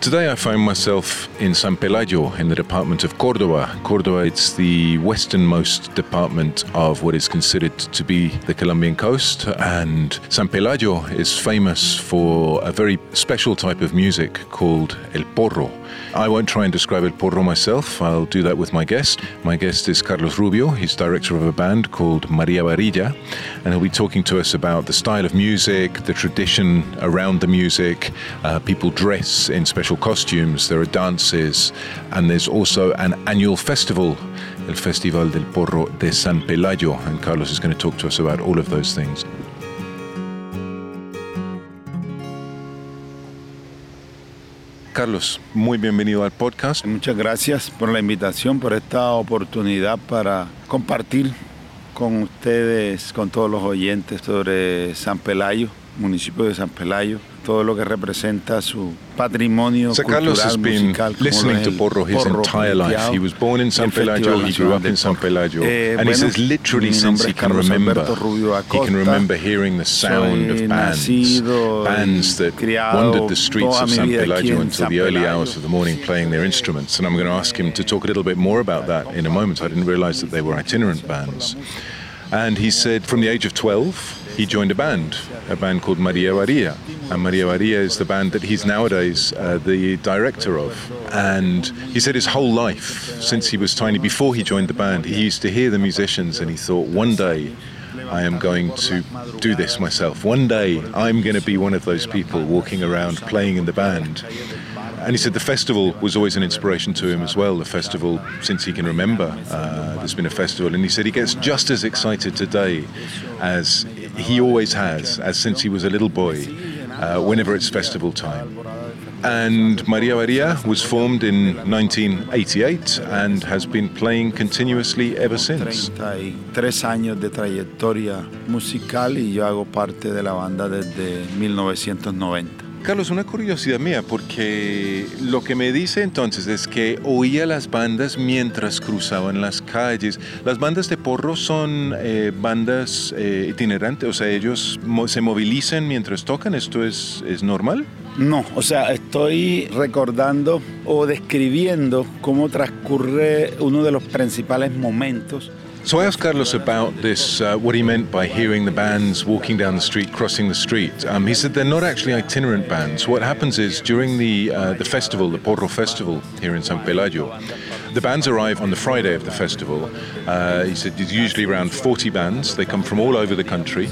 Today I find myself in San Pelayo in the department of Cordoba. Cordoba, it's the westernmost department of what is considered to be the Colombian coast. And San Pelayo is famous for a very special type of music called El Porro. I won't try and describe El Porro myself, I'll do that with my guest. My guest is Carlos Rubio, he's director of a band called Maria Varilla, and he'll be talking to us about the style of music, the tradition around the music. Uh, people dress in special costumes, there are dances, and there's also an annual festival, El Festival del Porro de San Pelayo, and Carlos is going to talk to us about all of those things. Carlos, muy bienvenido al podcast. Muchas gracias por la invitación, por esta oportunidad para compartir con ustedes, con todos los oyentes sobre San Pelayo, municipio de San Pelayo, todo lo que representa su patrimonio so cultural, Carlos has been musical, listening to Porro his Porro entire life. He was born in San el Pelayo. He grew up in San. Pelayo. Eh, and he says literally since he can remember, Rubio he can remember hearing the sound of bands, bands that wandered the streets of San Pelayo until San the early hours of the morning playing their instruments. And I'm going to ask him to talk a little bit more about that in a moment. I didn't realize that they were itinerant bands. And he said from the age of 12, he joined a band, a band called Maria Varilla. And Maria Varilla is the band that he's nowadays uh, the director of. And he said his whole life, since he was tiny, before he joined the band, he used to hear the musicians and he thought, one day I am going to do this myself. One day I'm going to be one of those people walking around playing in the band. And he said the festival was always an inspiration to him as well. The festival, since he can remember, uh, there's been a festival. And he said he gets just as excited today as he always has, as since he was a little boy, uh, whenever it's festival time. And Maria Maria was formed in 1988 and has been playing continuously ever since. 33 años de trayectoria musical y yo hago parte de la banda desde 1990. Carlos, una curiosidad mía, porque lo que me dice entonces es que oía las bandas mientras cruzaban las calles. ¿Las bandas de porro son eh, bandas eh, itinerantes? O sea, ellos se movilizan mientras tocan. ¿Esto es, es normal? No, o sea, estoy recordando o describiendo cómo transcurre uno de los principales momentos So I asked Carlos about this, uh, what he meant by hearing the bands walking down the street, crossing the street. Um, he said they're not actually itinerant bands. What happens is during the uh, the festival, the Porro Festival here in San Pelayo, the bands arrive on the Friday of the festival. Uh, he said there's usually around 40 bands. They come from all over the country.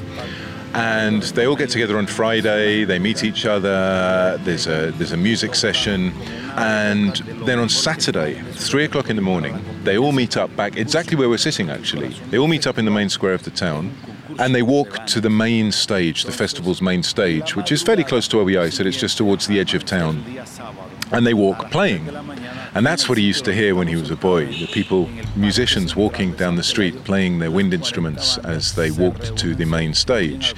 And they all get together on Friday. They meet each other. There's a there's a music session, and then on Saturday, three o'clock in the morning, they all meet up back exactly where we're sitting. Actually, they all meet up in the main square of the town, and they walk to the main stage, the festival's main stage, which is fairly close to where we are. So it's just towards the edge of town, and they walk playing. And that's what he used to hear when he was a boy the people, musicians walking down the street playing their wind instruments as they walked to the main stage.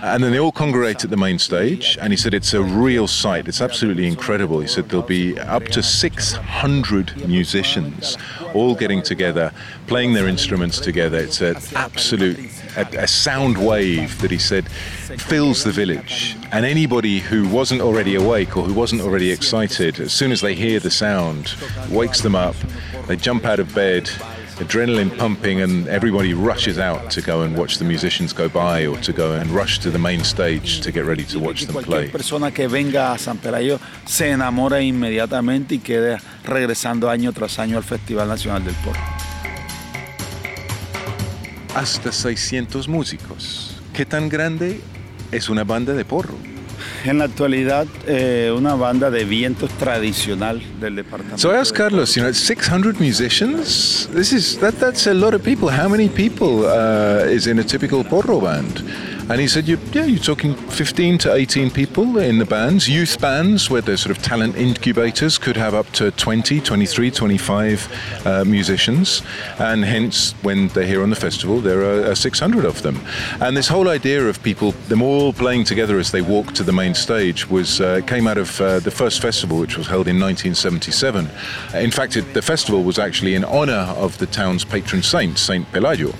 And then they all congregate at the main stage, and he said it's a real sight. It's absolutely incredible. He said there'll be up to 600 musicians all getting together, playing their instruments together. It's an absolute a, a sound wave that he said fills the village. And anybody who wasn't already awake or who wasn't already excited, as soon as they hear the sound, wakes them up. They jump out of bed, adrenaline pumping, and everybody rushes out to go and watch the musicians go by or to go and rush to the main stage to get ready to watch them play. persona que venga a San Pelayo se enamora inmediatamente y queda regresando año tras año al Festival Nacional del Porro. Hasta 600 músicos. ¿Qué tan grande es una banda de porro? En la actualidad, eh, una banda de vientos tradicional del departamento. So I asked Carlos, you know, 600 musicians. This is that. That's a lot of people. How many people uh, is in a typical porro band? And he said, you, yeah, you're talking 15 to 18 people in the bands, youth bands, where the sort of talent incubators could have up to 20, 23, 25 uh, musicians. And hence, when they're here on the festival, there are uh, 600 of them. And this whole idea of people, them all playing together as they walk to the main stage, was uh, came out of uh, the first festival, which was held in 1977. In fact, it, the festival was actually in honor of the town's patron saint, Saint Pelayo.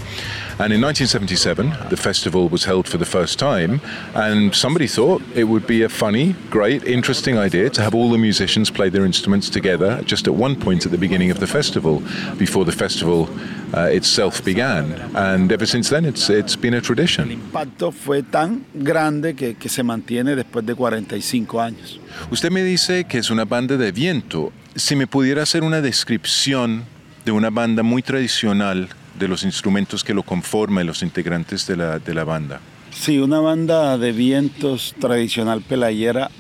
And in 1977, the festival was held for the first time, and somebody thought it would be a funny, great, interesting idea to have all the musicians play their instruments together just at one point at the beginning of the festival, before the festival uh, itself began. And ever since then, it's, it's been a tradition. El impacto fue tan grande que, que se mantiene después de 45 años. Usted me dice que es una banda de viento. Si me pudiera hacer una descripción de una banda muy tradicional de los instrumentos que lo conforman, los integrantes de la, de la banda. Sí, una banda de vientos tradicional pelayera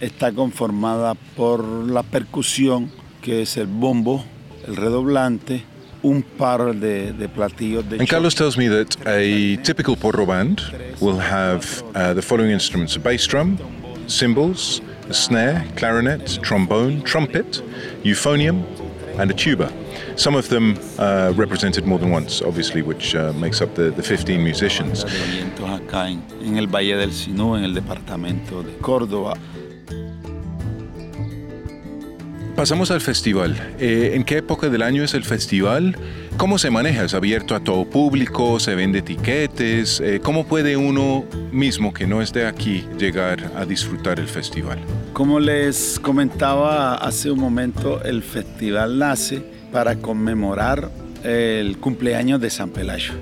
está conformada por la percusión, que es el bombo, el redoblante, un par de, de platillos de And Carlos tells me that a typical porro band will have uh, the following instruments a bass drum, cymbals, a snare, clarinet, trombone, trumpet, euphonium, and a tuba. Some of them uh, represented more than once, obviously, which uh, makes up the, the 15 musicians. Pasamos al festival. Eh, ¿En qué época del año es el festival? ¿Cómo se maneja? ¿Es abierto a todo público? ¿Se vende tiquetes? Eh, ¿Cómo puede uno mismo que no es de aquí llegar a disfrutar el festival? Como les comentaba hace un momento, el festival nace para conmemorar el cumpleaños de San Pelayo,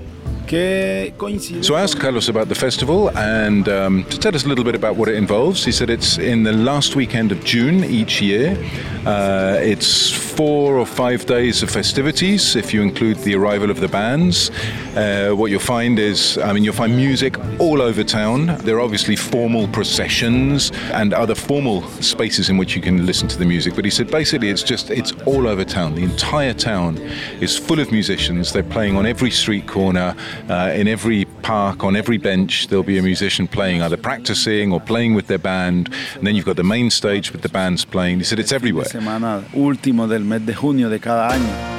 So I asked Carlos about the festival and um, to tell us a little bit about what it involves. He said it's in the last weekend of June each year. Uh, it's four or five days of festivities if you include the arrival of the bands. Uh, what you'll find is, I mean, you'll find music all over town. There are obviously formal processions and other formal spaces in which you can listen to the music. But he said basically it's just, it's all over town. The entire town is full of musicians. They're playing on every street corner, uh, in every park, on every bench. There'll be a musician playing, either practicing or playing with their band. And then you've got the main stage with the bands playing. He said it's everywhere. semana último del mes de junio de cada año.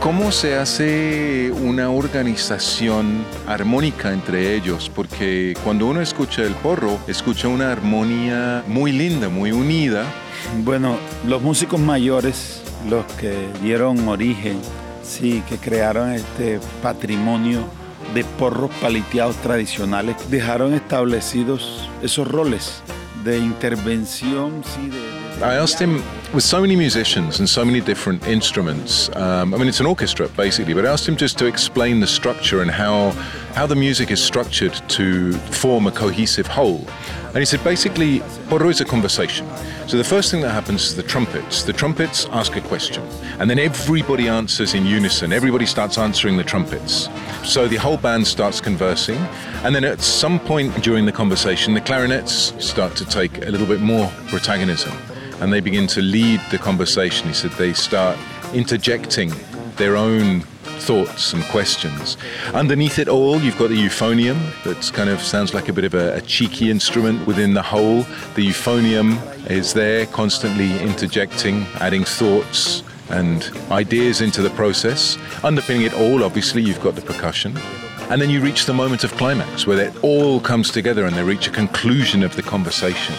¿Cómo se hace una organización armónica entre ellos? Porque cuando uno escucha el porro, escucha una armonía muy linda, muy unida. Bueno, los músicos mayores, los que dieron origen, sí, que crearon este patrimonio de porros paliteados tradicionales, dejaron establecidos esos roles de intervención, sí, de, I asked him, with so many musicians and so many different instruments, um, I mean, it's an orchestra basically, but I asked him just to explain the structure and how, how the music is structured to form a cohesive whole. And he said basically, porro is a conversation. So the first thing that happens is the trumpets. The trumpets ask a question, and then everybody answers in unison. Everybody starts answering the trumpets. So the whole band starts conversing, and then at some point during the conversation, the clarinets start to take a little bit more protagonism and they begin to lead the conversation. He said they start interjecting their own thoughts and questions. Underneath it all, you've got the euphonium that kind of sounds like a bit of a, a cheeky instrument within the whole. The euphonium is there constantly interjecting, adding thoughts and ideas into the process. Underpinning it all, obviously, you've got the percussion. And then you reach the moment of climax where it all comes together and they reach a conclusion of the conversation.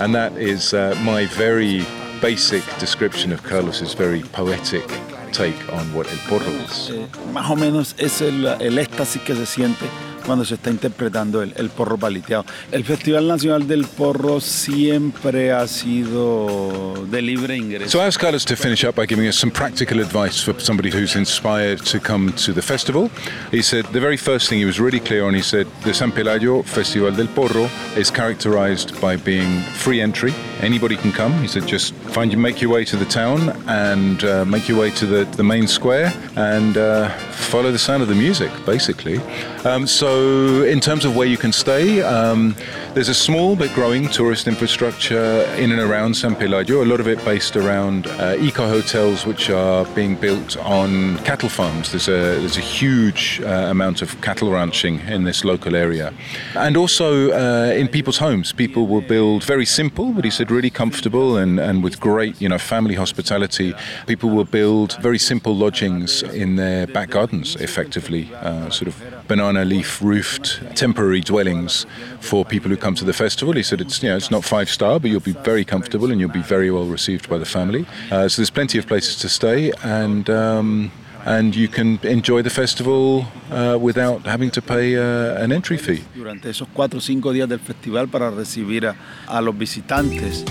And that is uh, my very basic description of Carlos's very poetic take on what el porro is. Eh, más o menos es el, el éxtasis que se siente cuando se está interpretando el, porro paliteado. El Festival Nacional del Porro siempre ha sido de libre ingreso. So I asked Carlos to finish up by giving us some practical advice for somebody who's inspired to come to the festival. He said the very first thing he was really clear on, he said the San Pelayo Festival del Porro is characterized by being free entry. Anybody can come. He said just find you make your way to the town and uh, make your way to the, the main square and uh, follow the sound of the music, basically. Um, so, in terms of where you can stay, um, there's a small but growing tourist infrastructure in and around San Pelayo, a lot of it based around uh, eco hotels which are being built on cattle farms. There's a, there's a huge uh, amount of cattle ranching in this local area. And also uh, in people's homes, people will build very simple, but he said really comfortable and, and with great you know, family hospitality. People will build very simple lodgings in their back gardens, effectively, uh, sort of banana leaf roofed temporary dwellings for people who come to the festival. He said it's you know it's not five star, but you'll be very comfortable and you'll be very well received by the family. Uh, so there's plenty of places to stay and. Um, and you can enjoy the festival uh, without having to pay uh, an entry fee. Durante esos cuatro o cinco días del festival para recibir a, a los visitantes.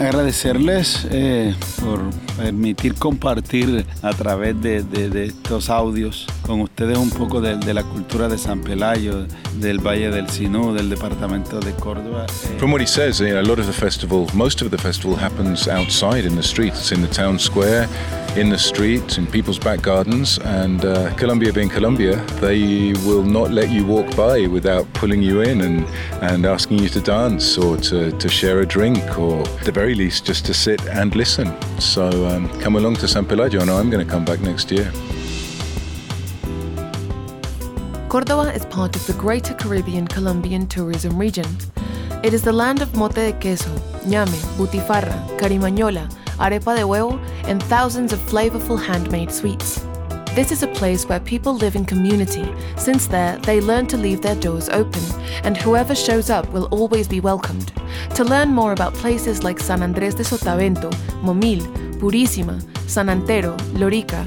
agradecerles eh, por permitir compartir a través de, de, de, estos audios con ustedes un poco de, de, la cultura de San Pelayo, del Valle del Sinú, del departamento de Córdoba. Eh. From what he says, know, a lot of the festival, most of the festival happens outside in the streets, in the town square. in the street, in people's back gardens. And uh, Colombia being Colombia, they will not let you walk by without pulling you in and, and asking you to dance or to, to share a drink or at the very least just to sit and listen. So um, come along to San Pelayo. Know I'm going to come back next year. Córdoba is part of the Greater Caribbean Colombian tourism region. It is the land of mote de queso, ñame, butifarra, carimañola, arepa de huevo, and thousands of flavorful handmade sweets. This is a place where people live in community, since there they learn to leave their doors open, and whoever shows up will always be welcomed. To learn more about places like San Andrés de Sotavento, Momil, Purísima, San Antero, Lorica,